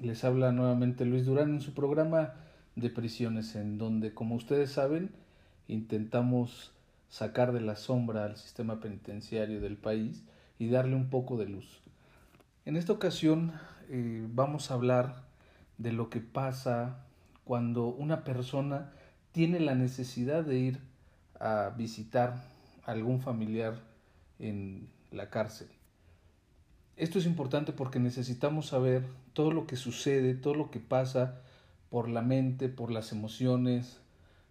Les habla nuevamente Luis Durán en su programa de prisiones, en donde, como ustedes saben, intentamos sacar de la sombra al sistema penitenciario del país y darle un poco de luz. En esta ocasión eh, vamos a hablar de lo que pasa cuando una persona tiene la necesidad de ir a visitar a algún familiar en la cárcel. Esto es importante porque necesitamos saber todo lo que sucede, todo lo que pasa por la mente, por las emociones,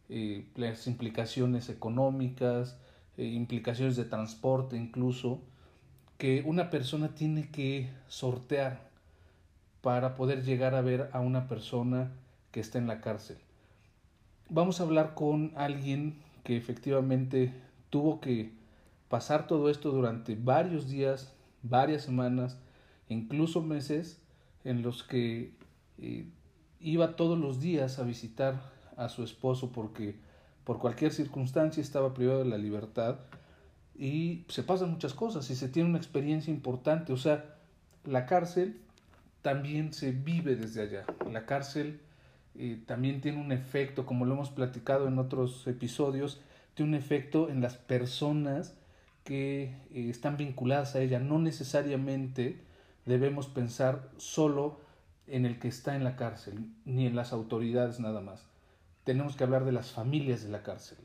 eh, las implicaciones económicas, eh, implicaciones de transporte incluso, que una persona tiene que sortear para poder llegar a ver a una persona que está en la cárcel. Vamos a hablar con alguien que efectivamente tuvo que pasar todo esto durante varios días, varias semanas, incluso meses, en los que eh, iba todos los días a visitar a su esposo porque por cualquier circunstancia estaba privado de la libertad y se pasan muchas cosas y se tiene una experiencia importante, o sea, la cárcel también se vive desde allá, la cárcel eh, también tiene un efecto, como lo hemos platicado en otros episodios, tiene un efecto en las personas que eh, están vinculadas a ella. No necesariamente debemos pensar solo en el que está en la cárcel, ni en las autoridades nada más. Tenemos que hablar de las familias de la cárcel.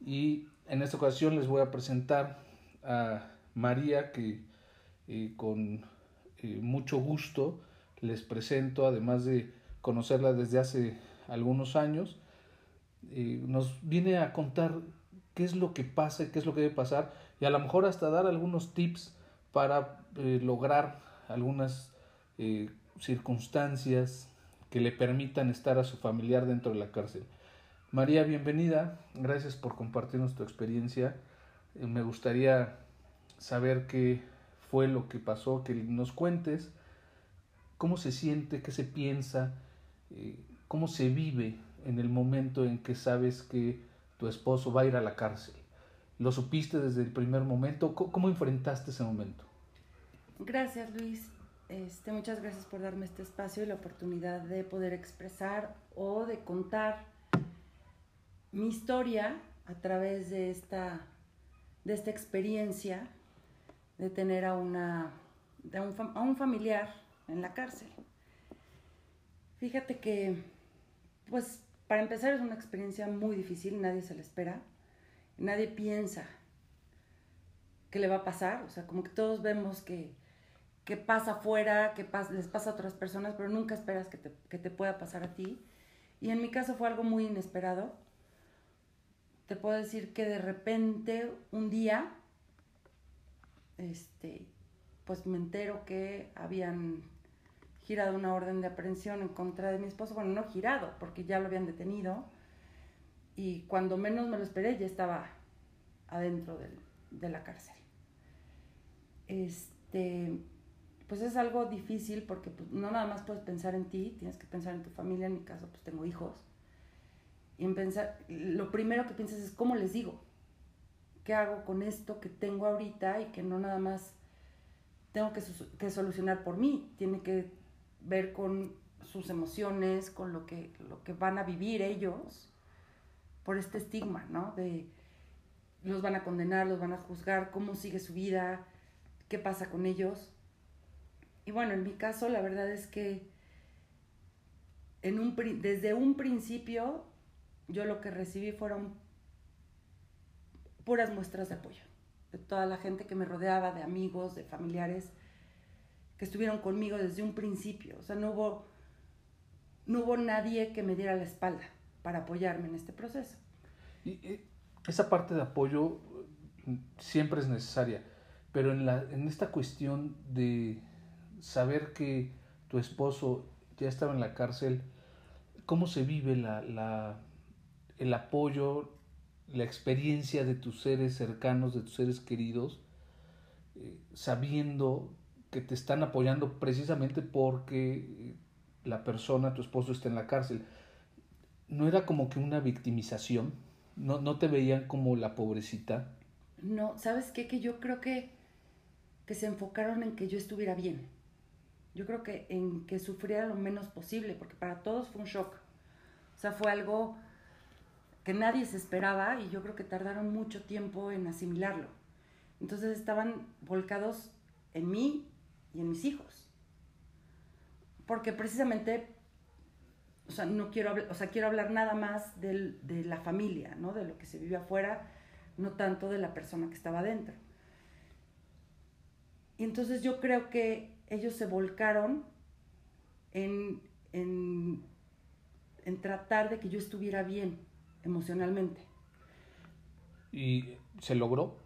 Y en esta ocasión les voy a presentar a María, que eh, con mucho gusto les presento, además de conocerla desde hace algunos años, nos viene a contar qué es lo que pasa qué es lo que debe pasar y a lo mejor hasta dar algunos tips para eh, lograr algunas eh, circunstancias que le permitan estar a su familiar dentro de la cárcel. María, bienvenida, gracias por compartirnos tu experiencia. Eh, me gustaría saber qué fue lo que pasó, que nos cuentes cómo se siente, qué se piensa, eh, cómo se vive en el momento en que sabes que tu esposo va a ir a la cárcel. ¿Lo supiste desde el primer momento? ¿Cómo, enfrentaste ese momento? Gracias, Luis. Este, muchas gracias por darme este espacio y la oportunidad de poder expresar o de contar mi historia a través de esta, de esta experiencia de tener a, una, a un familiar en la cárcel. Fíjate que, pues, para empezar es una experiencia muy difícil, nadie se la espera, nadie piensa qué le va a pasar, o sea, como que todos vemos que, pasa afuera, que les pasa a otras personas, pero nunca esperas que te, que te pueda pasar a ti. Y en mi caso fue algo muy inesperado. Te puedo decir que de repente, un día, este, pues me entero que habían girado una orden de aprehensión en contra de mi esposo. Bueno, no girado, porque ya lo habían detenido. Y cuando menos me lo esperé, ya estaba adentro de la cárcel. Este, pues es algo difícil porque pues, no nada más puedes pensar en ti, tienes que pensar en tu familia. En mi caso, pues tengo hijos. Y en pensar, lo primero que piensas es, ¿cómo les digo? ¿Qué hago con esto que tengo ahorita y que no nada más tengo que, que solucionar por mí? Tiene que ver con sus emociones, con lo que, lo que van a vivir ellos por este estigma, ¿no? De los van a condenar, los van a juzgar, cómo sigue su vida, qué pasa con ellos. Y bueno, en mi caso la verdad es que desde un principio yo lo que recibí fueron puras muestras de apoyo de toda la gente que me rodeaba, de amigos, de familiares que estuvieron conmigo desde un principio. O sea, no hubo, no hubo nadie que me diera la espalda para apoyarme en este proceso. Y esa parte de apoyo mm, siempre es necesaria, pero en, la, en esta cuestión de saber que tu esposo ya estaba en la cárcel, ¿cómo se vive la, la, el apoyo, la experiencia de tus seres cercanos, de tus seres queridos, eh, sabiendo que te están apoyando precisamente porque eh, la persona, tu esposo, está en la cárcel? ¿No era como que una victimización? ¿No, no te veían como la pobrecita? No, ¿sabes qué? Que yo creo que, que se enfocaron en que yo estuviera bien. Yo creo que en que sufriera lo menos posible, porque para todos fue un shock. O sea, fue algo que nadie se esperaba y yo creo que tardaron mucho tiempo en asimilarlo. Entonces estaban volcados en mí y en mis hijos. Porque precisamente, o sea, no quiero o sea, quiero hablar nada más del, de la familia, ¿no? De lo que se vive afuera, no tanto de la persona que estaba dentro. Y entonces yo creo que ellos se volcaron en, en, en tratar de que yo estuviera bien emocionalmente. ¿Y se logró?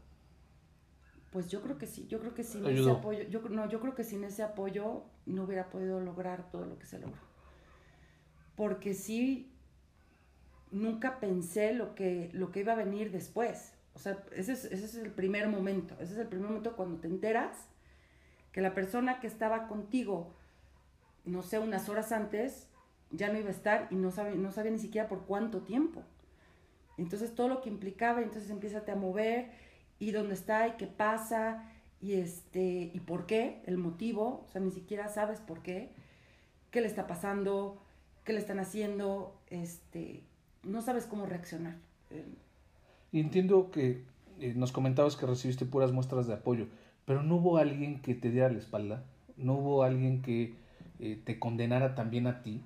Pues yo creo que sí, yo creo que sin ese apoyo, yo, no, yo creo que sin ese apoyo no hubiera podido lograr todo lo que se logró. Porque sí, nunca pensé lo que, lo que iba a venir después. O sea, ese es, ese es el primer momento, ese es el primer momento cuando te enteras que la persona que estaba contigo, no sé, unas horas antes, ya no iba a estar y no sabe, no sabía ni siquiera por cuánto tiempo. Entonces todo lo que implicaba, entonces empieza a mover y dónde está y qué pasa y este y por qué, el motivo, o sea, ni siquiera sabes por qué, qué le está pasando, qué le están haciendo, este, no sabes cómo reaccionar. Y entiendo que eh, nos comentabas que recibiste puras muestras de apoyo, pero no hubo alguien que te diera la espalda, no hubo alguien que eh, te condenara también a ti.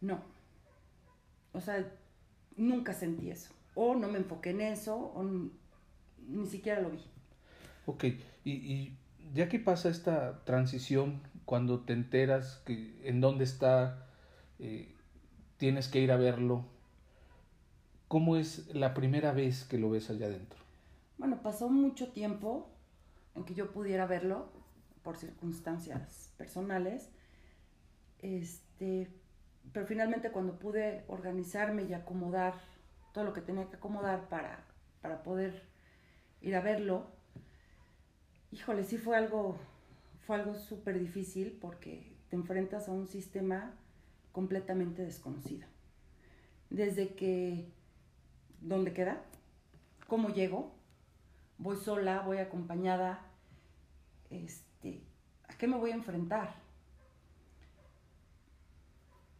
No. O sea, nunca sentí eso. O no me enfoqué en eso, o ni siquiera lo vi. Ok, y, y ya que pasa esta transición, cuando te enteras que en dónde está, eh, tienes que ir a verlo, ¿cómo es la primera vez que lo ves allá adentro? Bueno, pasó mucho tiempo en que yo pudiera verlo por circunstancias personales. Este, pero finalmente cuando pude organizarme y acomodar todo lo que tenía que acomodar para, para poder ir a verlo. Híjole, sí fue algo, fue algo súper difícil porque te enfrentas a un sistema completamente desconocido. Desde que, ¿dónde queda? ¿Cómo llego? ¿Voy sola? ¿Voy acompañada? Este, ¿A qué me voy a enfrentar?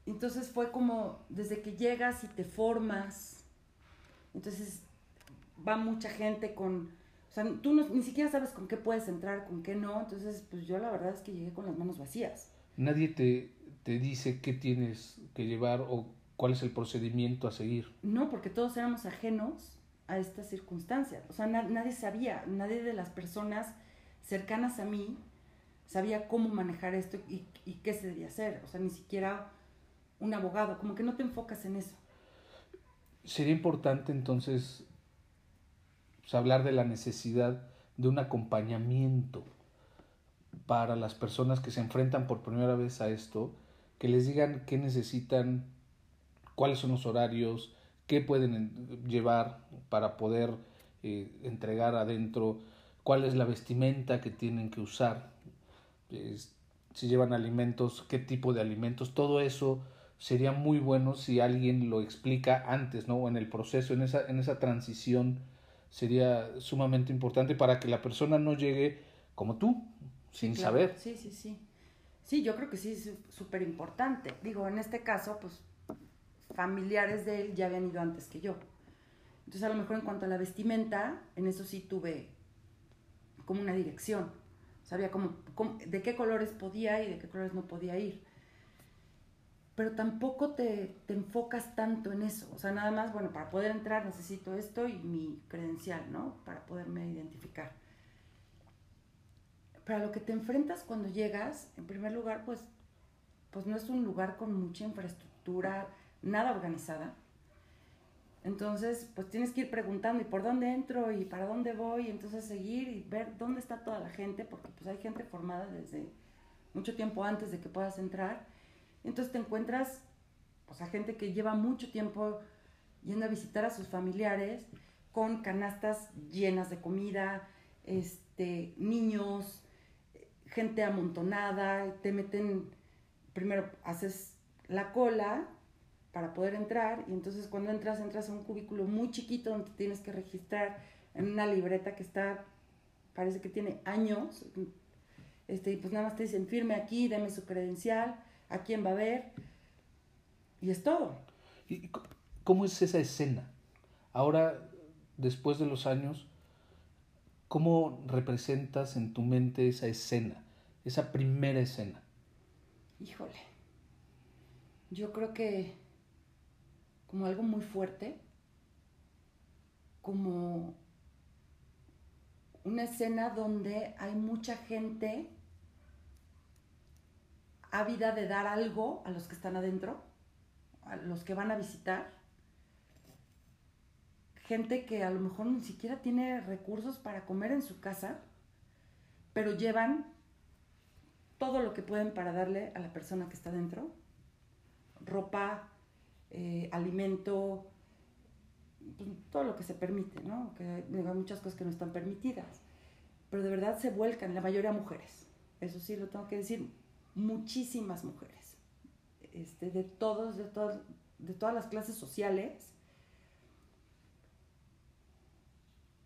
Entonces fue como desde que llegas y te formas, entonces va mucha gente con, o sea, tú ni siquiera sabes con qué puedes entrar, con qué no, entonces pues yo la verdad es que llegué con las manos vacías. Nadie te, te dice qué tienes que llevar o cuál es el procedimiento a seguir. No, porque todos éramos ajenos a estas circunstancias, o sea, nadie sabía, nadie de las personas cercanas a mí sabía cómo manejar esto y, qué se debía hacer, o sea, ni siquiera un abogado, como que no te enfocas en eso. Sería importante entonces pues, hablar de la necesidad de un acompañamiento para las personas que se enfrentan por primera vez a esto, que les digan qué necesitan, cuáles son los horarios, qué pueden llevar para poder eh, entregar adentro, cuál es la vestimenta que tienen que usar, si llevan alimentos, qué tipo de alimentos, todo eso sería muy bueno si alguien lo explica antes, ¿no? En el proceso, en esa, en esa transición sería sumamente importante para que la persona no llegue como tú, sin saber. Sí, sí, sí. Sí, yo creo que sí es súper importante. Digo, en este caso, pues familiares de él ya habían ido antes que yo. Entonces, a lo mejor en cuanto a la vestimenta, en eso sí tuve como una dirección. Sabía cómo, de qué colores podía y de qué colores no podía ir. Pero tampoco te, te enfocas tanto en eso. O sea, nada más, bueno, para poder entrar necesito esto y mi credencial, ¿no? Para poderme identificar. Pero a lo que te enfrentas cuando llegas, en primer lugar, pues, pues no es un lugar con mucha infraestructura, nada organizada. Entonces, pues tienes que ir preguntando, ¿y por dónde entro? ¿Y para dónde voy? Y entonces seguir y ver dónde está toda la gente, porque pues hay gente formada desde mucho tiempo antes de que puedas entrar. Entonces te encuentras pues, a gente que lleva mucho tiempo yendo a visitar a sus familiares con canastas llenas de comida, este, niños, gente amontonada, te meten, primero haces la cola para poder entrar y entonces cuando entras entras a un cubículo muy chiquito donde tienes que registrar en una libreta que está, parece que tiene años, este, y pues nada más te dicen firme aquí, deme su credencial, a quién va a ver, y es todo. ¿Y cómo es esa escena? Ahora, después de los años, ¿cómo representas en tu mente esa escena, esa primera escena? Híjole, yo creo que como algo muy fuerte, como una escena donde hay mucha gente ávida de dar algo a los que están adentro, a los que van a visitar. Gente que a lo mejor ni siquiera tiene recursos para comer en su casa, pero llevan todo lo que pueden para darle a la persona que está dentro. Ropa, eh, alimento, pues, todo lo que se permite, ¿no? Que hay muchas cosas que no están permitidas. Pero de verdad se vuelcan, la mayoría mujeres. Eso sí, lo tengo que decir, muchísimas mujeres. Este, de todos, de todas, de todas las clases sociales.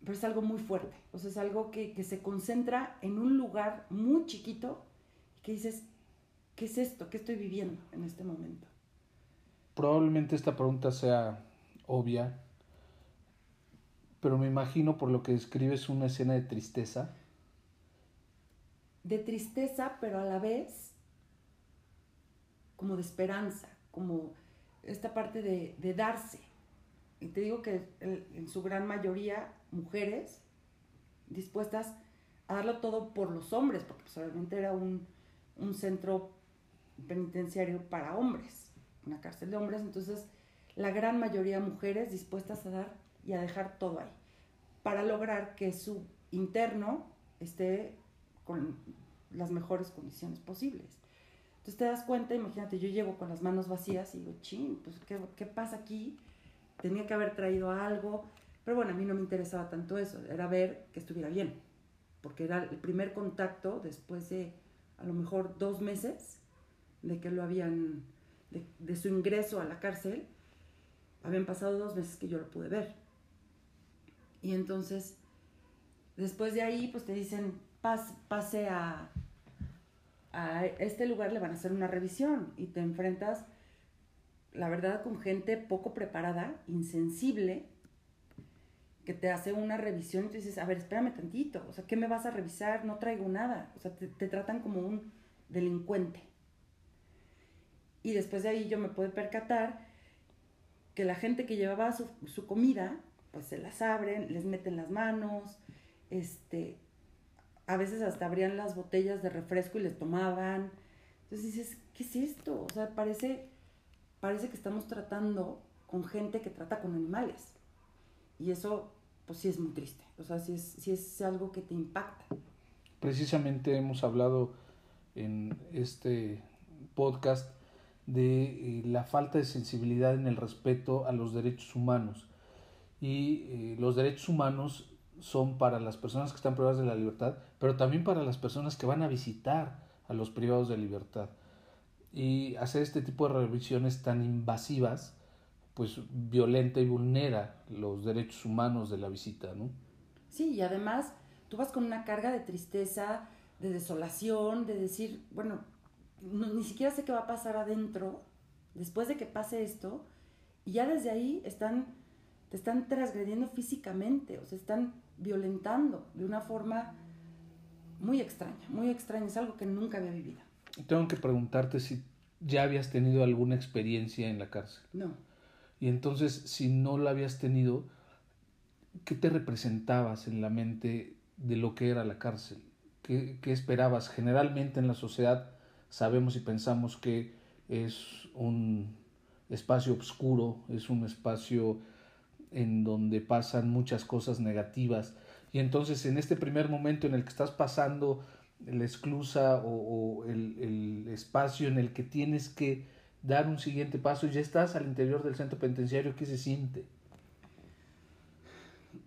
Pero es algo muy fuerte. O sea, es algo que, que se concentra en un lugar muy chiquito que dices, ¿qué es esto? ¿Qué estoy viviendo en este momento? Probablemente esta pregunta sea obvia, pero me imagino por lo que describes una escena de tristeza. De tristeza, pero a la vez como de esperanza, como esta parte de, de darse. Y te digo que en su gran mayoría mujeres dispuestas a darlo todo por los hombres, porque pues, era un, un centro penitenciario para hombres, una cárcel de hombres, entonces la gran mayoría mujeres dispuestas a dar y a dejar todo ahí para lograr que su interno esté con las mejores condiciones posibles. Entonces te das cuenta, imagínate, yo llego con las manos vacías y digo, ching, pues ¿qué, ¿qué, pasa aquí? Tenía que haber traído algo, pero bueno, a mí no me interesaba tanto eso, era ver que estuviera bien, porque era el primer contacto después de a lo mejor dos meses de que lo habían, de, su ingreso a la cárcel, habían pasado dos meses que yo lo pude ver. Y entonces, después de ahí, pues te dicen, pase a, a este lugar, le van a hacer una revisión y te enfrentas, la verdad, con gente poco preparada, insensible, que te hace una revisión y tú dices, a ver, espérame tantito, o sea, ¿qué me vas a revisar? No traigo nada, o sea, te, tratan como un delincuente. Y después de ahí yo me puedo percatar que la gente que llevaba su, su comida pues se las abren, les meten las manos, este, a veces hasta abrían las botellas de refresco y les tomaban. Entonces dices, ¿qué es esto? O sea, parece, parece que estamos tratando con gente que trata con animales. Y eso, pues sí es muy triste. O sea, sí es, sí es algo que te impacta. Precisamente hemos hablado en este podcast de eh, la falta de sensibilidad en el respeto a los derechos humanos y eh, los derechos humanos son para las personas que están privadas de la libertad, pero también para las personas que van a visitar a los privados de libertad. Y hacer este tipo de revisiones tan invasivas, pues violenta y vulnera los derechos humanos de la visita, ¿no? Sí, y además tú vas con una carga de tristeza, de desolación, de decir, bueno, ni siquiera sé qué va a pasar adentro después de que pase esto, y ya desde ahí están te están transgrediendo físicamente, o se están violentando de una forma muy extraña, muy extraña, es algo que nunca había vivido. Tengo que preguntarte si ya habías tenido alguna experiencia en la cárcel. No. Y entonces, si no la habías tenido, ¿qué te representabas en la mente de lo que era la cárcel? ¿Qué, qué esperabas? Generalmente en la sociedad sabemos y pensamos que es un espacio oscuro, es un espacio en donde pasan muchas cosas negativas. Y entonces en este primer momento en el que estás pasando la esclusa o, el, el, espacio en el que tienes que dar un siguiente paso ya estás al interior del centro penitenciario, ¿qué se siente?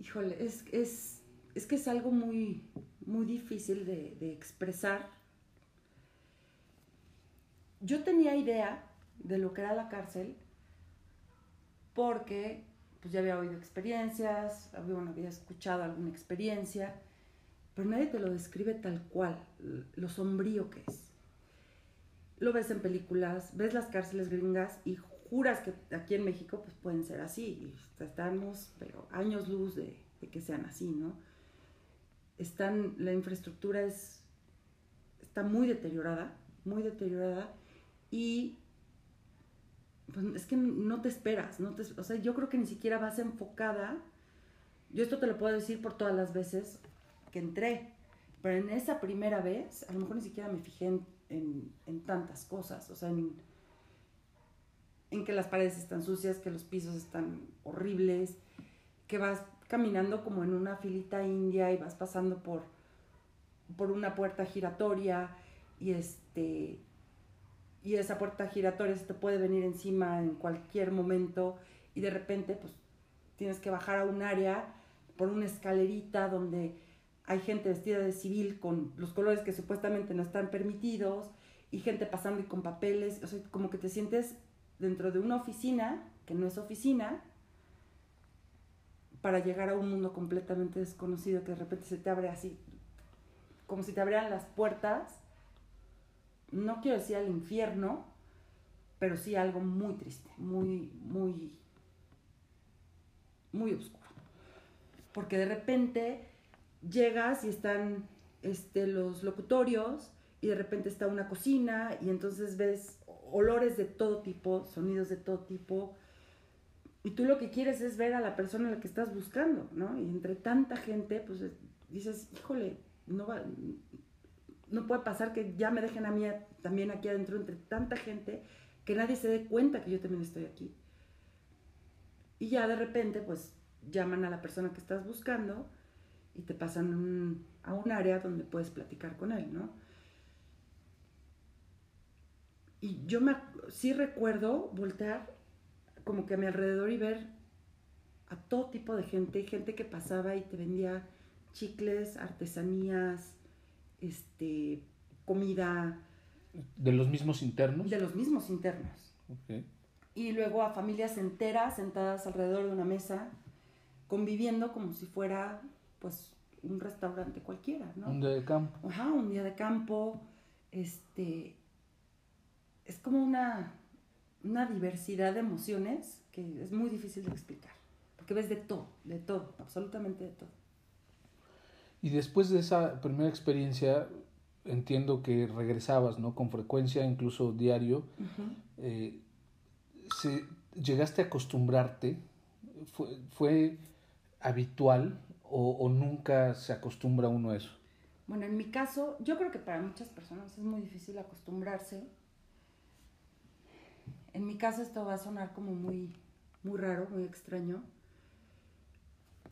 Híjole, es, es, es que es algo muy, muy difícil de, de expresar. Yo tenía idea de lo que era la cárcel porque pues ya había oído experiencias, había, escuchado alguna experiencia, pero nadie te lo describe tal cual, lo sombrío que es. Lo ves en películas, ves las cárceles gringas y juras que aquí en México pues pueden ser así, estamos pero años luz de, de que sean así, ¿no? Están, la infraestructura es, está muy deteriorada, muy deteriorada y pues es que no te esperas, no te, o sea, yo creo que ni siquiera vas enfocada. Yo esto te lo puedo decir por todas las veces que entré, pero en esa primera vez, a lo mejor ni siquiera me fijé en, tantas cosas, o sea, en, en que las paredes están sucias, que los pisos están horribles, que vas caminando como en una filita india y vas pasando por, por una puerta giratoria y este y esa puerta giratoria se te puede venir encima en cualquier momento y de repente pues tienes que bajar a un área por una escalerita donde hay gente vestida de civil con los colores que supuestamente no están permitidos y gente pasando y con papeles, o sea, como que te sientes dentro de una oficina que no es oficina para llegar a un mundo completamente desconocido que de repente se te abre así, como si te abrieran las puertas no quiero decir al infierno, pero sí algo muy triste, muy, muy, muy oscuro. Porque de repente llegas y están este, los locutorios y de repente está una cocina y entonces ves olores de todo tipo, sonidos de todo tipo. Y tú lo que quieres es ver a la persona a la que estás buscando, ¿no? Y entre tanta gente, pues dices, híjole, no va, no puede pasar que ya me dejen a mí también aquí adentro entre tanta gente que nadie se dé cuenta que yo también estoy aquí. Y ya de repente, pues llaman a la persona que estás buscando y te pasan a un área donde puedes platicar con él, ¿no? Y yo me, sí recuerdo voltear como que a mi alrededor y ver a todo tipo de gente, gente que pasaba y te vendía chicles, artesanías, este, comida. ¿De los mismos internos? De los mismos internos. Y luego a familias enteras sentadas alrededor de una mesa, conviviendo como si fuera, pues, un restaurante cualquiera, ¿no? Un día de campo. Ajá, un día de campo. Este, es como una, una diversidad de emociones que es muy difícil de explicar. Porque ves de todo, de todo, absolutamente de todo. Y después de esa primera experiencia, entiendo que regresabas, ¿no? Con frecuencia, incluso diario. Eh, ¿Llegaste a acostumbrarte? ¿Fue, habitual o, nunca se acostumbra uno a eso? Bueno, en mi caso, yo creo que para muchas personas es muy difícil acostumbrarse. En mi caso esto va a sonar como muy, muy raro, muy extraño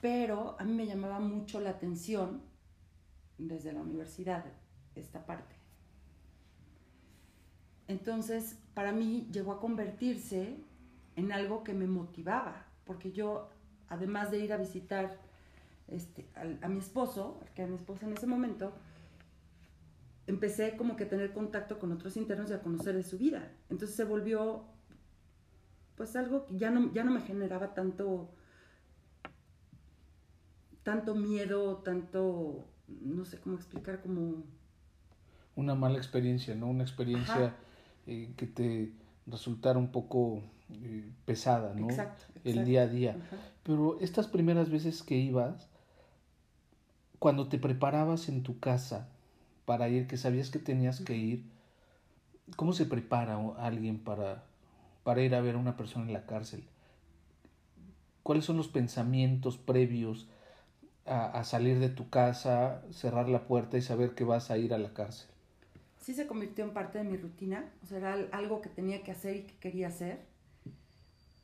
pero a mí me llamaba mucho la atención desde la universidad esta parte. Entonces, para mí llegó a convertirse en algo que me motivaba, porque yo, además de ir a visitar este, a, mi esposo, que era mi esposo en ese momento, empecé como que a tener contacto con otros internos y a conocer de su vida. Entonces se volvió pues algo que ya no, ya no me generaba tanto tanto miedo, tanto, no sé cómo explicar, como... Una mala experiencia, ¿no? Una experiencia eh, que te resultara un poco eh, pesada, ¿no? Exacto, El día a día. Pero estas primeras veces que ibas, cuando te preparabas en tu casa para ir, que sabías que tenías que ir, ¿cómo se prepara alguien para, para ir a ver a una persona en la cárcel? ¿Cuáles son los pensamientos previos a, salir de tu casa, cerrar la puerta y saber que vas a ir a la cárcel? Sí se convirtió en parte de mi rutina, o sea, era algo que tenía que hacer y que quería hacer,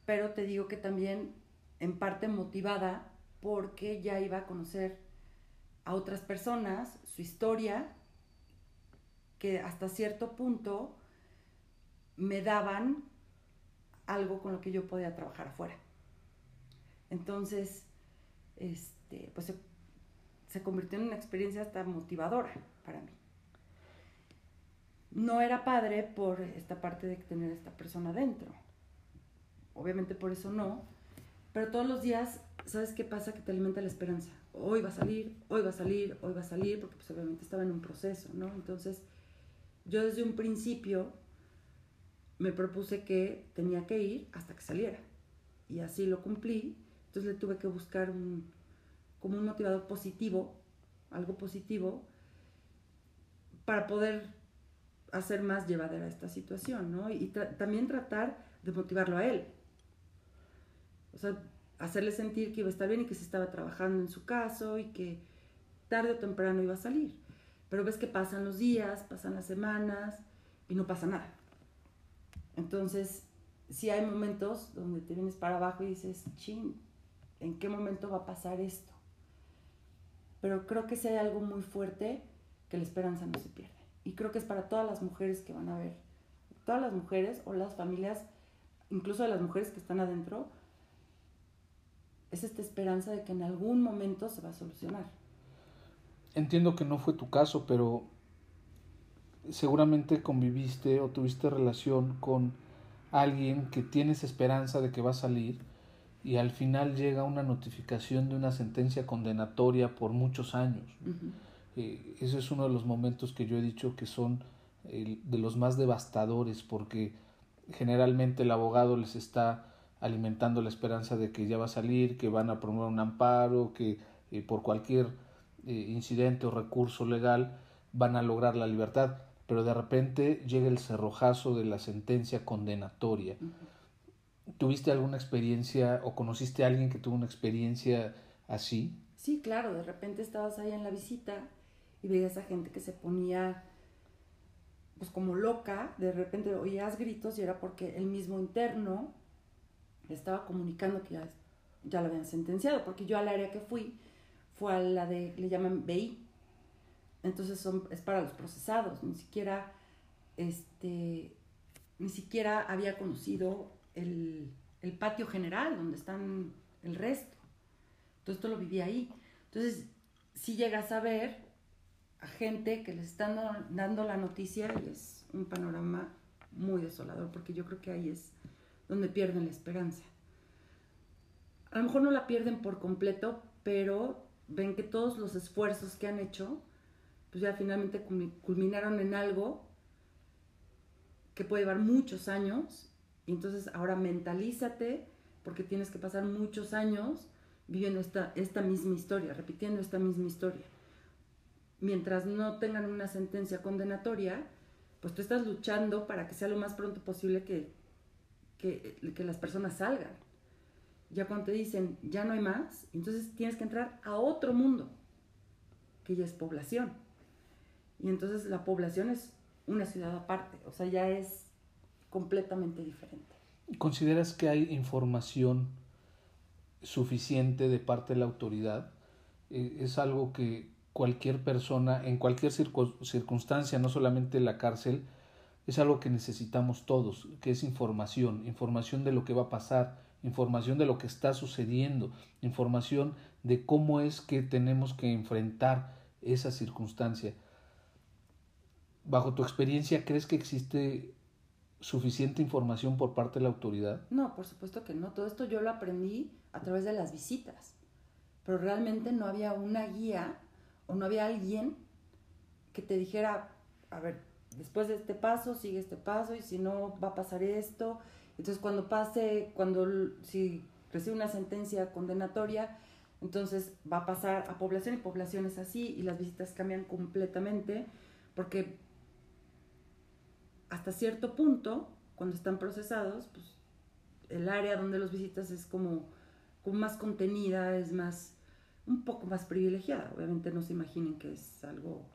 pero te digo que también en parte motivada porque ya iba a conocer a otras personas, su historia, que hasta cierto punto me daban algo con lo que yo podía trabajar afuera. Entonces, este, pues se, se convirtió en una experiencia hasta motivadora para mí. No era padre por esta parte de tener a esta persona dentro. Obviamente por eso no. Pero todos los días, ¿sabes qué pasa? Que te alimenta la esperanza. Hoy va a salir, hoy va a salir, hoy va a salir, porque pues obviamente estaba en un proceso, ¿no? Entonces, yo desde un principio me propuse que tenía que ir hasta que saliera. Y así lo cumplí. Entonces le tuve que buscar un, como un motivador positivo, algo positivo, para poder hacer más llevadera esta situación, ¿no? Y también tratar de motivarlo a él. O sea, hacerle sentir que iba a estar bien y que se estaba trabajando en su caso y que tarde o temprano iba a salir. Pero ves que pasan los días, pasan las semanas y no pasa nada. Entonces, sí hay momentos donde te vienes para abajo y dices, ching, ¿en qué momento va a pasar esto? Pero creo que si hay algo muy fuerte, que la esperanza no se pierde. Y creo que es para todas las mujeres que van a ver, todas las mujeres o las familias, incluso de las mujeres que están adentro, es esta esperanza de que en algún momento se va a solucionar. Entiendo que no fue tu caso, pero seguramente conviviste o tuviste relación con alguien que tienes esperanza de que va a salir y al final llega una notificación de una sentencia condenatoria por muchos años. Eh, ese es uno de los momentos que yo he dicho que son de los más devastadores porque generalmente el abogado les está alimentando la esperanza de que ya va a salir, que van a promover un amparo, que eh, por cualquier eh, incidente o recurso legal van a lograr la libertad, pero de repente llega el cerrojazo de la sentencia condenatoria. ¿Tuviste alguna experiencia o conociste a alguien que tuvo una experiencia así? Sí, claro, de repente estabas ahí en la visita y veías a gente que se ponía pues como loca, de repente oías gritos y era porque el mismo interno estaba comunicando que ya, ya lo habían sentenciado, porque yo al área que fui fue a la de, le llaman BI, entonces son, es para los procesados, ni siquiera, este, ni siquiera había conocido el, patio general donde están el resto. Todo esto lo viví ahí. Entonces, si llegas a ver a gente que les están dando la noticia es un panorama muy desolador, porque yo creo que ahí es donde pierden la esperanza. A lo mejor no la pierden por completo, pero ven que todos los esfuerzos que han hecho, pues ya finalmente culminaron en algo que puede llevar muchos años. Y entonces ahora mentalízate, porque tienes que pasar muchos años viviendo esta, esta misma historia, repitiendo esta misma historia. Mientras no tengan una sentencia condenatoria, pues tú estás luchando para que sea lo más pronto posible que que, las personas salgan. Ya cuando te dicen, ya no hay más, entonces tienes que entrar a otro mundo, que ya es población. Y entonces la población es una ciudad aparte, o sea, ya es completamente diferente. ¿Consideras que hay información suficiente de parte de la autoridad? Eh, es algo que cualquier persona, en cualquier circunstancia, no solamente en la cárcel, es algo que necesitamos todos, que es información, información de lo que va a pasar, información de lo que está sucediendo, información de cómo es que tenemos que enfrentar esa circunstancia. Bajo tu experiencia, ¿crees que existe suficiente información por parte de la autoridad? No, por supuesto que no. Todo esto yo lo aprendí a través de las visitas, pero realmente no había una guía o no había alguien que te dijera, a ver, después de este paso sigue este paso y si no va a pasar esto. Entonces cuando pase, cuando si recibe una sentencia condenatoria, entonces va a pasar a población y población es así y las visitas cambian completamente porque hasta cierto punto, cuando están procesados, pues el área donde los visitas es como, como más contenida, es más, un poco más privilegiada. Obviamente no se imaginen que es algo,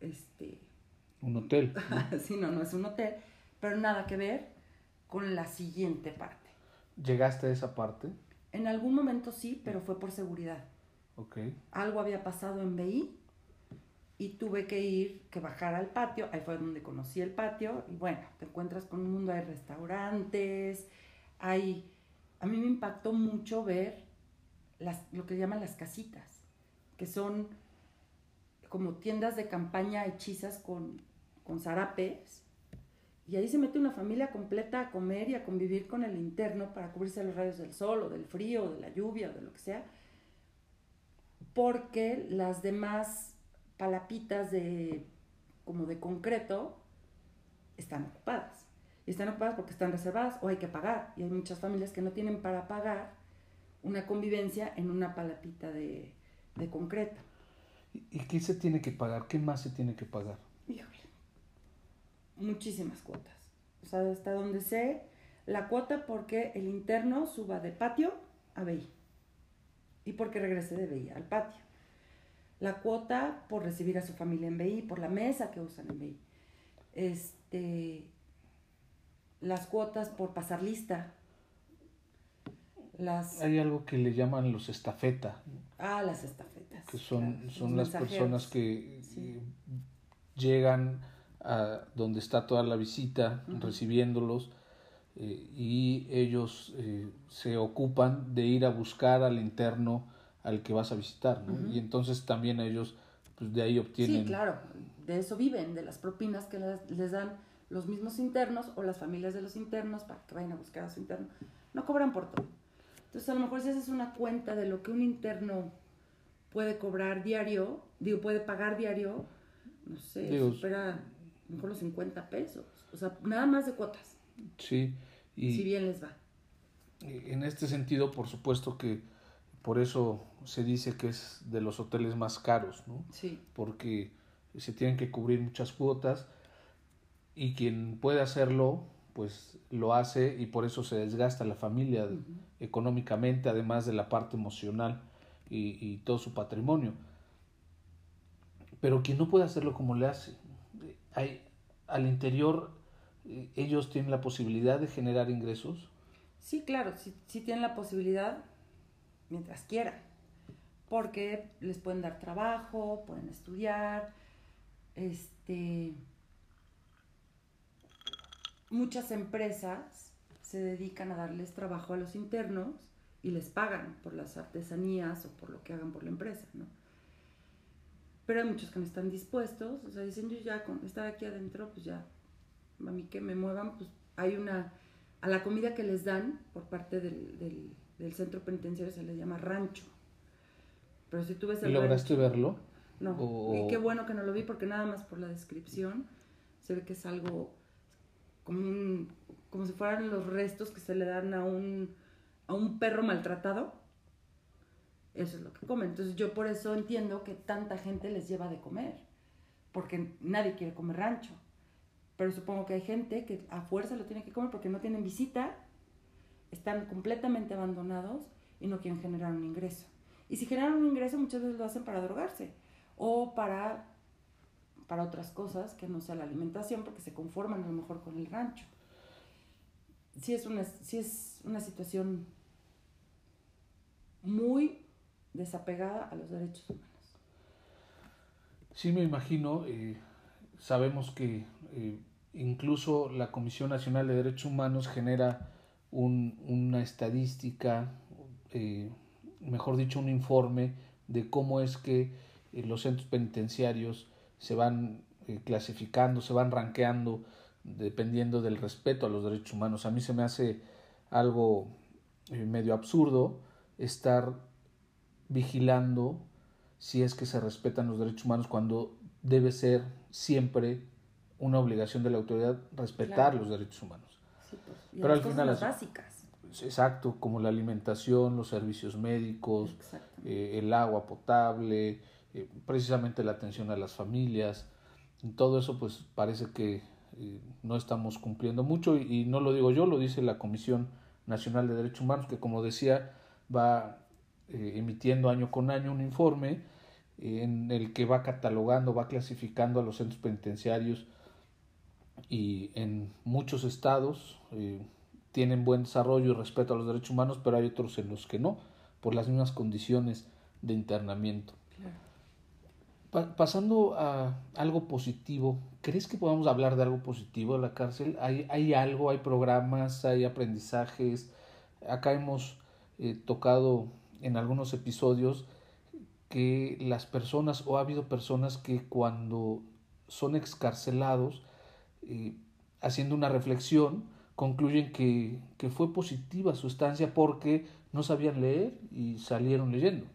este, un hotel. sí, no, no es un hotel, pero nada que ver con la siguiente parte. ¿Llegaste a esa parte? En algún momento sí, pero fue por seguridad. Ok. Algo había pasado en BI y tuve que ir, que bajar al patio, ahí fue donde conocí el patio, y bueno, te encuentras con un mundo, hay restaurantes, hay... A mí me impactó mucho ver las, lo que llaman las casitas, que son como tiendas de campaña hechizas con, con zarapes, y ahí se mete una familia completa a comer y a convivir con el interno para cubrirse los rayos del sol o del frío o de la lluvia o de lo que sea, porque las demás palapitas de como de concreto están ocupadas. Y están ocupadas porque están reservadas o hay que pagar. Y hay muchas familias que no tienen para pagar una convivencia en una palapita de, de concreto. ¿Y qué se tiene que pagar? ¿Qué más se tiene que pagar? Híjole, muchísimas cuotas. O sea, hasta donde sé, la cuota porque el interno suba de patio a BI. Y porque regrese de BI al patio. La cuota por recibir a su familia en BI, por la mesa que usan en BI. Este, las cuotas por pasar lista. Las... Hay algo que le llaman los estafeta. Ah, las estafetas. Que son, son las personas que llegan a donde está toda la visita, recibiéndolos, eh, y ellos eh, se ocupan de ir a buscar al interno al que vas a visitar, ¿no? Y entonces también ellos, pues de ahí obtienen... Sí, claro, de eso viven, de las propinas que les, dan los mismos internos o las familias de los internos para que vayan a buscar a su interno. No cobran por todo. Entonces, a lo mejor si haces una cuenta de lo que un interno puede cobrar diario, digo, puede pagar diario, no sé, supera mejor los 50 pesos. O sea, nada más de cuotas. Sí. Y si bien les va. En este sentido, por supuesto que por eso se dice que es de los hoteles más caros, ¿no? Sí. Porque se tienen que cubrir muchas cuotas y quien puede hacerlo, pues lo hace y por eso se desgasta la familia económicamente, además de la parte emocional y, y todo su patrimonio. Pero quien no puede hacerlo como le hace, hay, al interior eh, ellos tienen la posibilidad de generar ingresos. Sí, claro, sí, tienen la posibilidad mientras quieran, porque les pueden dar trabajo, pueden estudiar, este, muchas empresas se dedican a darles trabajo a los internos y les pagan por las artesanías o por lo que hagan por la empresa, ¿no? Pero hay muchos que no están dispuestos, o sea, dicen yo ya con estar aquí adentro, pues ya, a mí que me muevan, pues hay una, a la comida que les dan por parte del, del, centro penitenciario se le llama rancho. Pero si tú ves el ¿Lograste verlo? No, y qué bueno que no lo vi porque nada más por la descripción se ve que es algo como, un, como si fueran los restos que se le dan a un, a un perro maltratado eso es lo que comen. Entonces yo por eso entiendo que tanta gente les lleva de comer, porque nadie quiere comer rancho. Pero supongo que hay gente que a fuerza lo tiene que comer porque no tienen visita, están completamente abandonados y no quieren generar un ingreso. Y si generan un ingreso muchas veces lo hacen para drogarse o para, para otras cosas que no sea la alimentación porque se conforman a lo mejor con el rancho. Sí es una, sí es una situación muy desapegada a los derechos humanos. Sí, me imagino. Eh, sabemos que eh, incluso la Comisión Nacional de Derechos Humanos genera un, una estadística, eh, mejor dicho, un informe de cómo es que los centros penitenciarios se van clasificando, se van ranqueando dependiendo del respeto a los derechos humanos. A mí se me hace algo medio absurdo estar vigilando si es que se respetan los derechos humanos cuando debe ser siempre una obligación de la autoridad respetar los derechos humanos. Pues, Pero al final las básicas. Exacto, como la alimentación, los servicios médicos, eh, el agua potable, eh, precisamente la atención a las familias, todo eso pues parece que eh, no estamos cumpliendo mucho. Y, y, no lo digo yo, lo dice la Comisión Nacional de Derechos Humanos que como decía va emitiendo año con año un informe en el que va catalogando, va clasificando a los centros penitenciarios y en muchos estados eh, tienen buen desarrollo y respeto a los derechos humanos, pero hay otros en los que no, por las mismas condiciones de internamiento. pasando a algo positivo, ¿crees que podamos hablar de algo positivo de la cárcel? ¿Hay, hay algo, hay programas, hay aprendizajes? Acá hemos eh, tocado en algunos episodios que las personas o ha habido personas que cuando son excarcelados, eh, haciendo una reflexión, concluyen que, que fue positiva su estancia porque no sabían leer y salieron leyendo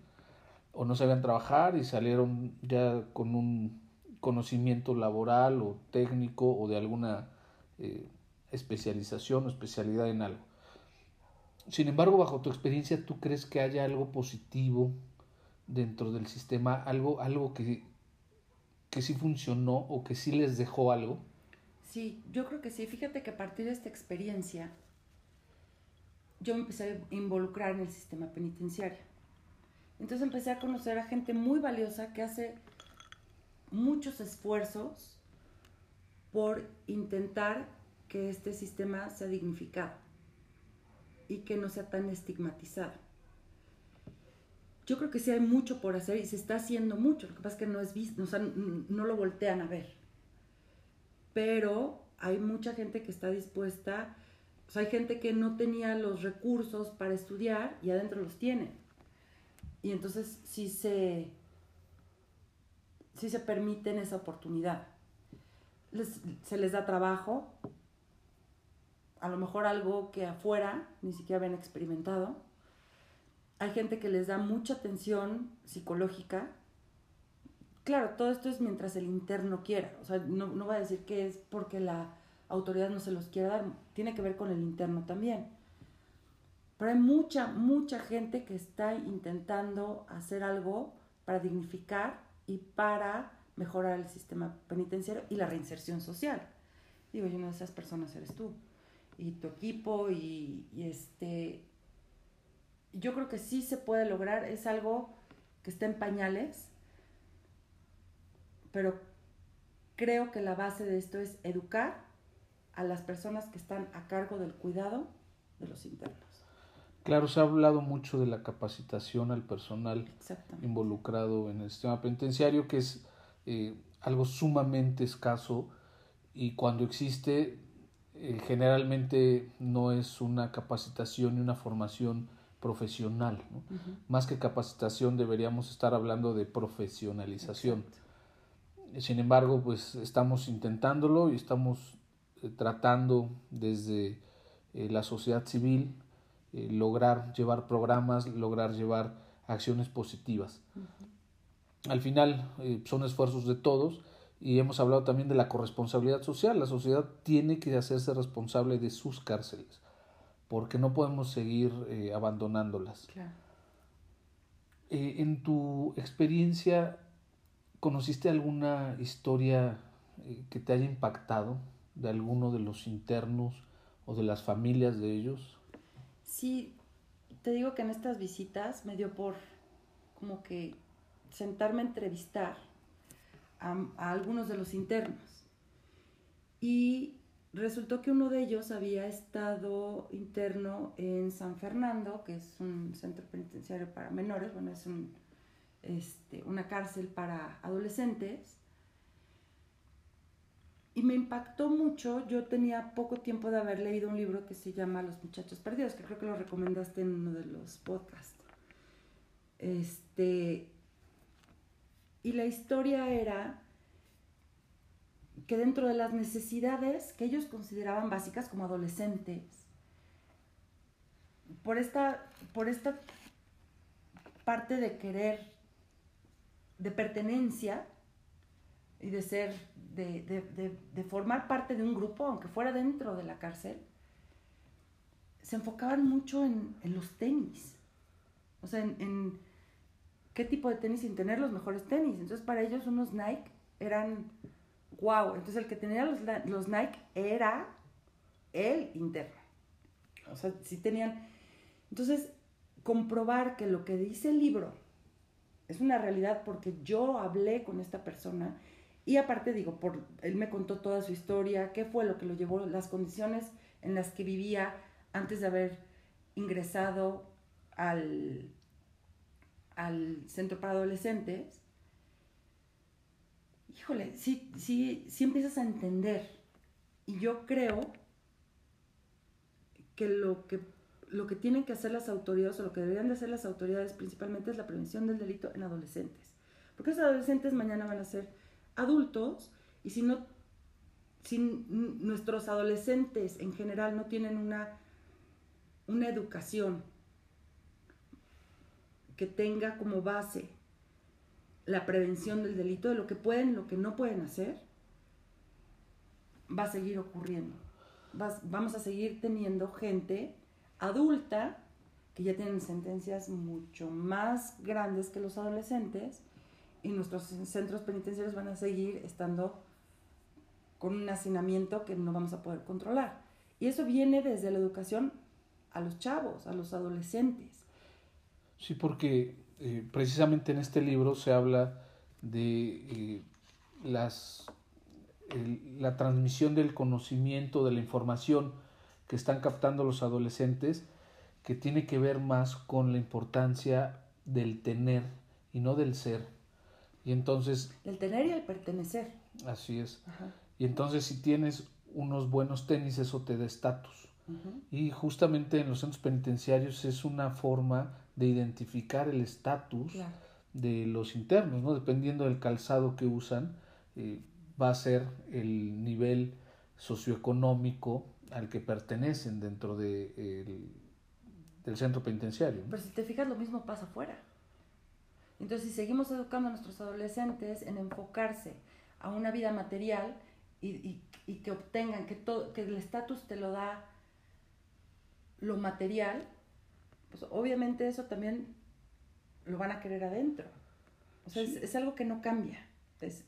o no sabían trabajar y salieron ya con un conocimiento laboral o técnico o de alguna eh, especialización o especialidad en algo. Sin embargo, bajo tu experiencia, ¿tú crees que haya algo positivo dentro del sistema, algo, algo que, que sí funcionó o que sí les dejó algo? Sí, yo creo que sí. Fíjate que a partir de esta experiencia, yo me empecé a involucrar en el sistema penitenciario. Entonces empecé a conocer a gente muy valiosa que hace muchos esfuerzos por intentar que este sistema sea dignificado y que no sea tan estigmatizado. Yo creo que sí hay mucho por hacer y se está haciendo mucho, lo que pasa es que no es visto, no lo voltean a ver. Pero hay mucha gente que está dispuesta, o sea, hay gente que no tenía los recursos para estudiar y adentro los tiene y entonces sí se, sí se permiten esa oportunidad. se les da trabajo, a lo mejor algo que afuera ni siquiera habían experimentado. Hay gente que les da mucha atención psicológica. Claro, todo esto es mientras el interno quiera. O sea, no, no voy a decir que es porque la autoridad no se los quiera dar. Tiene que ver con el interno también. Pero hay mucha, mucha gente que está intentando hacer algo para dignificar y para mejorar el sistema penitenciario y la reinserción social. Digo, yo una de esas personas eres tú y tu equipo y, este... Yo creo que sí se puede lograr, es algo que está en pañales, pero creo que la base de esto es educar a las personas que están a cargo del cuidado de los internos. Claro, se ha hablado mucho de la capacitación al personal involucrado en el sistema penitenciario, que es eh, algo sumamente escaso y cuando existe eh, generalmente no es una capacitación y una formación profesional. Más que capacitación deberíamos estar hablando de profesionalización. Sin embargo, pues estamos intentándolo y estamos eh, tratando desde la sociedad civil, eh, lograr llevar programas, lograr llevar acciones positivas. Al final eh, son esfuerzos de todos y hemos hablado también de la corresponsabilidad social. La sociedad tiene que hacerse responsable de sus cárceles porque no podemos seguir eh, abandonándolas. en tu experiencia, ¿conociste alguna historia que te haya impactado de alguno de los internos o de las familias de ellos? sí, te digo que en estas visitas me dio por como que sentarme a entrevistar a, algunos de los internos. Y resultó que uno de ellos había estado interno en San Fernando, que es un centro penitenciario para menores, bueno, es este, una cárcel para adolescentes, y me impactó mucho. Yo tenía poco tiempo de haber leído un libro que se llama Los Muchachos Perdidos, que creo que lo recomendaste en uno de los podcasts. Este, y la historia era que dentro de las necesidades que ellos consideraban básicas como adolescentes, por esta, por esta parte de querer, de pertenencia y de ser de, formar parte de un grupo, aunque fuera dentro de la cárcel, se enfocaban mucho en, los tenis. O sea, en, qué tipo de tenis sin tener los mejores tenis. Entonces, para ellos unos Nike eran wow. Entonces, el que tenía los, los Nike era el interno. O sea, sí tenían... Entonces, comprobar que lo que dice el libro es una realidad porque yo hablé con esta persona y aparte digo, por, él me contó toda su historia, qué fue lo que lo llevó, las condiciones en las que vivía antes de haber ingresado al, al centro para adolescentes. híjole, sí, sí, sí empiezas a entender. Y yo creo que lo que lo que tienen que hacer las autoridades o lo que deberían de hacer las autoridades principalmente es la prevención del delito en adolescentes. Porque esos adolescentes mañana van a ser adultos y si no si nuestros adolescentes en general no tienen una, una educación que tenga como base la prevención del delito, de lo que pueden lo que no pueden hacer, va a seguir ocurriendo. vamos a seguir teniendo gente adulta que ya tienen sentencias mucho más grandes que los adolescentes y nuestros centros penitenciarios van a seguir estando con un hacinamiento que no vamos a poder controlar. Y eso viene desde la educación a los chavos, a los adolescentes. Sí, porque eh, precisamente en este libro se habla de eh, las, la transmisión del conocimiento, de la información que están captando los adolescentes, que tiene que ver más con la importancia del tener y no del ser. Y entonces... El tener y el pertenecer. Así es. Y entonces si tienes unos buenos tenis, eso te da estatus. Y justamente en los centros penitenciarios es una forma de identificar el estatus de los internos, ¿no? Dependiendo del calzado que usan, eh, va a ser el nivel socioeconómico al que pertenecen dentro de, del centro penitenciario. Pero si te fijas, lo mismo pasa afuera. Entonces, si seguimos educando a nuestros adolescentes en enfocarse a una vida material, y, que obtengan, que, todo, que el estatus te lo da lo material, pues obviamente eso también lo van a querer adentro. O sea, es, algo que no cambia.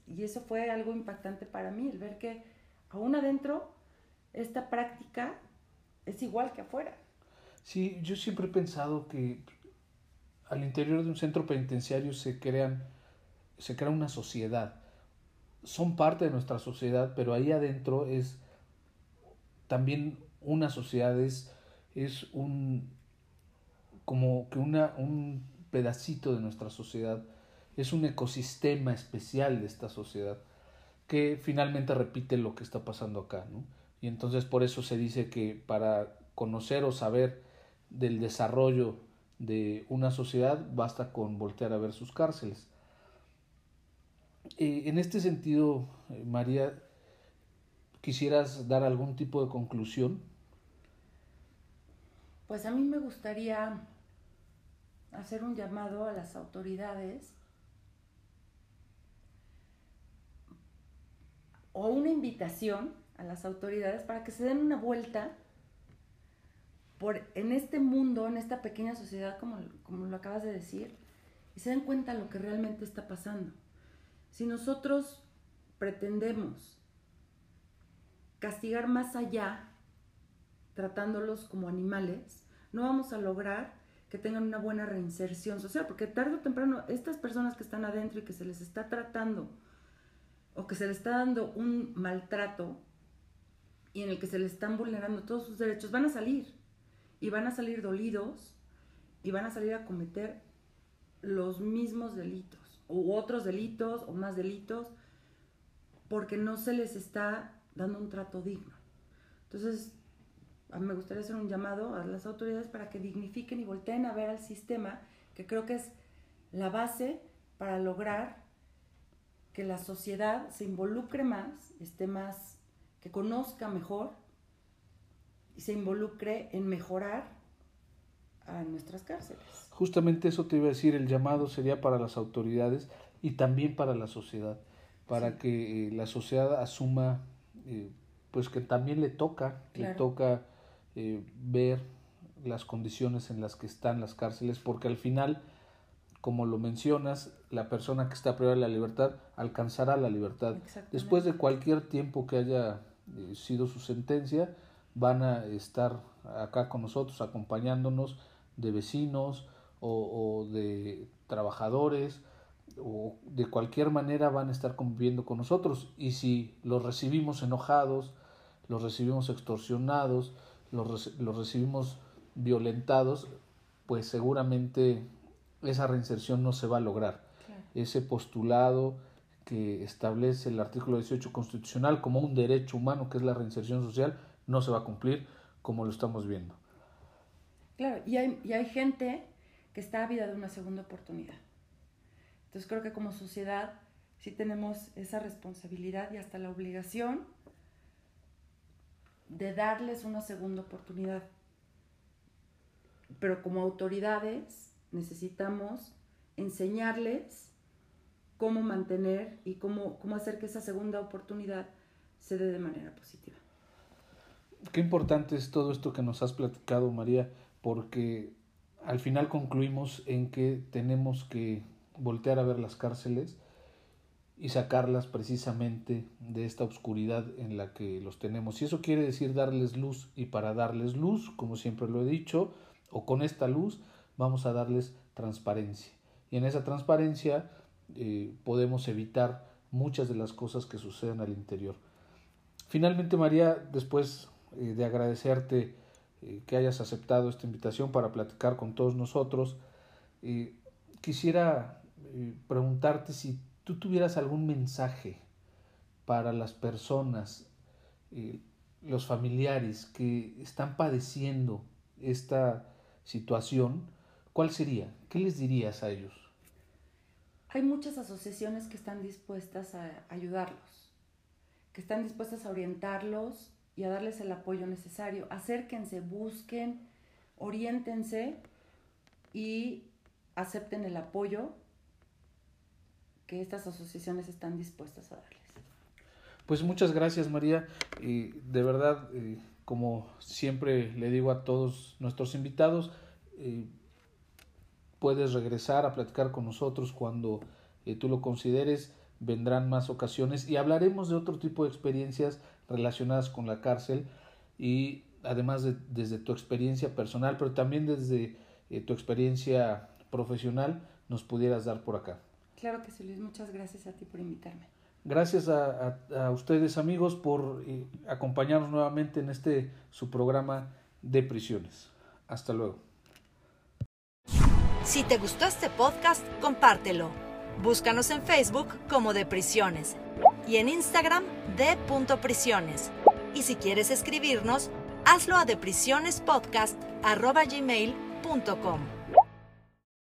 y eso fue algo impactante para mí, el ver que aún adentro esta práctica es igual que afuera. Sí, yo siempre he pensado que al interior de un centro penitenciario se crean, se crea una sociedad son parte de nuestra sociedad, pero ahí adentro es también una sociedad, es, un como que una, un pedacito de nuestra sociedad, es un ecosistema especial de esta sociedad que finalmente repite lo que está pasando acá, ¿no? Y entonces por eso se dice que para conocer o saber del desarrollo de una sociedad basta con voltear a ver sus cárceles. Eh, en este sentido, eh, María, ¿quisieras dar algún tipo de conclusión? Pues a mí me gustaría hacer un llamado a las autoridades o una invitación a las autoridades para que se den una vuelta por en este mundo, en esta pequeña sociedad, como, como lo acabas de decir, y se den cuenta de lo que realmente está pasando. Si nosotros pretendemos castigar más allá, tratándolos como animales, no vamos a lograr que tengan una buena reinserción social, porque tarde o temprano estas personas que están adentro y que se les está tratando o que se les está dando un maltrato y en el que se les están vulnerando todos sus derechos, van a salir y van a salir dolidos y van a salir a cometer los mismos delitos u otros delitos o más delitos porque no se les está dando un trato digno. Entonces, a mí me gustaría hacer un llamado a las autoridades para que dignifiquen y volteen a ver al sistema, que creo que es la base para lograr que la sociedad se involucre más, esté más, que conozca mejor y se involucre en mejorar a nuestras cárceles. Justamente eso te iba a decir, el llamado sería para las autoridades y también para la sociedad, para que eh, la sociedad asuma, eh, pues que también le toca, le toca eh, ver las condiciones en las que están las cárceles, porque al final, como lo mencionas, la persona que está privada de la libertad alcanzará la libertad. Después de cualquier tiempo que haya sido su sentencia, van a estar acá con nosotros, acompañándonos de vecinos, o, de trabajadores o de cualquier manera van a estar conviviendo con nosotros y si los recibimos enojados, los recibimos extorsionados, los, los recibimos violentados, pues seguramente esa reinserción no se va a lograr. Ese postulado que establece el artículo 18 constitucional como un derecho humano que es la reinserción social no se va a cumplir como lo estamos viendo. Claro, y hay, y hay gente que está ávida de una segunda oportunidad. Entonces creo que como sociedad sí tenemos esa responsabilidad y hasta la obligación de darles una segunda oportunidad. Pero como autoridades necesitamos enseñarles cómo mantener y cómo, cómo hacer que esa segunda oportunidad se dé de manera positiva. Qué importante es todo esto que nos has platicado, María, porque al final concluimos en que tenemos que voltear a ver las cárceles y sacarlas precisamente de esta oscuridad en la que los tenemos. Y eso quiere decir darles luz y para darles luz, como siempre lo he dicho, o con esta luz vamos a darles transparencia. Y en esa transparencia eh, podemos evitar muchas de las cosas que suceden al interior. Finalmente, María, después eh, de agradecerte eh, que hayas aceptado esta invitación para platicar con todos nosotros, quisiera preguntarte si tú tuvieras algún mensaje para las personas, los familiares que están padeciendo esta situación, ¿cuál sería? ¿Qué les dirías a ellos? Hay muchas asociaciones que están dispuestas a ayudarlos, que están dispuestas a orientarlos y a darles el apoyo necesario. Acérquense, busquen, oriéntense y acepten el apoyo que estas asociaciones están dispuestas a darles. Pues muchas gracias María y de verdad como siempre le digo a todos nuestros invitados puedes regresar a platicar con nosotros cuando eh, tú lo consideres vendrán más ocasiones y hablaremos de otro tipo de experiencias relacionadas con la cárcel y además de, desde tu experiencia personal pero también desde eh, tu experiencia profesional nos pudieras dar por acá. Claro que sí, Luis. Muchas gracias a ti por invitarme. Gracias a, a, ustedes, amigos, por eh, acompañarnos nuevamente en este su programa de prisiones. Hasta luego. Si te gustó este podcast, compártelo. Búscanos en Facebook como de prisiones y en Instagram de prisiones. Y si quieres escribirnos, hazlo a deprisionespodcast.gmail.com.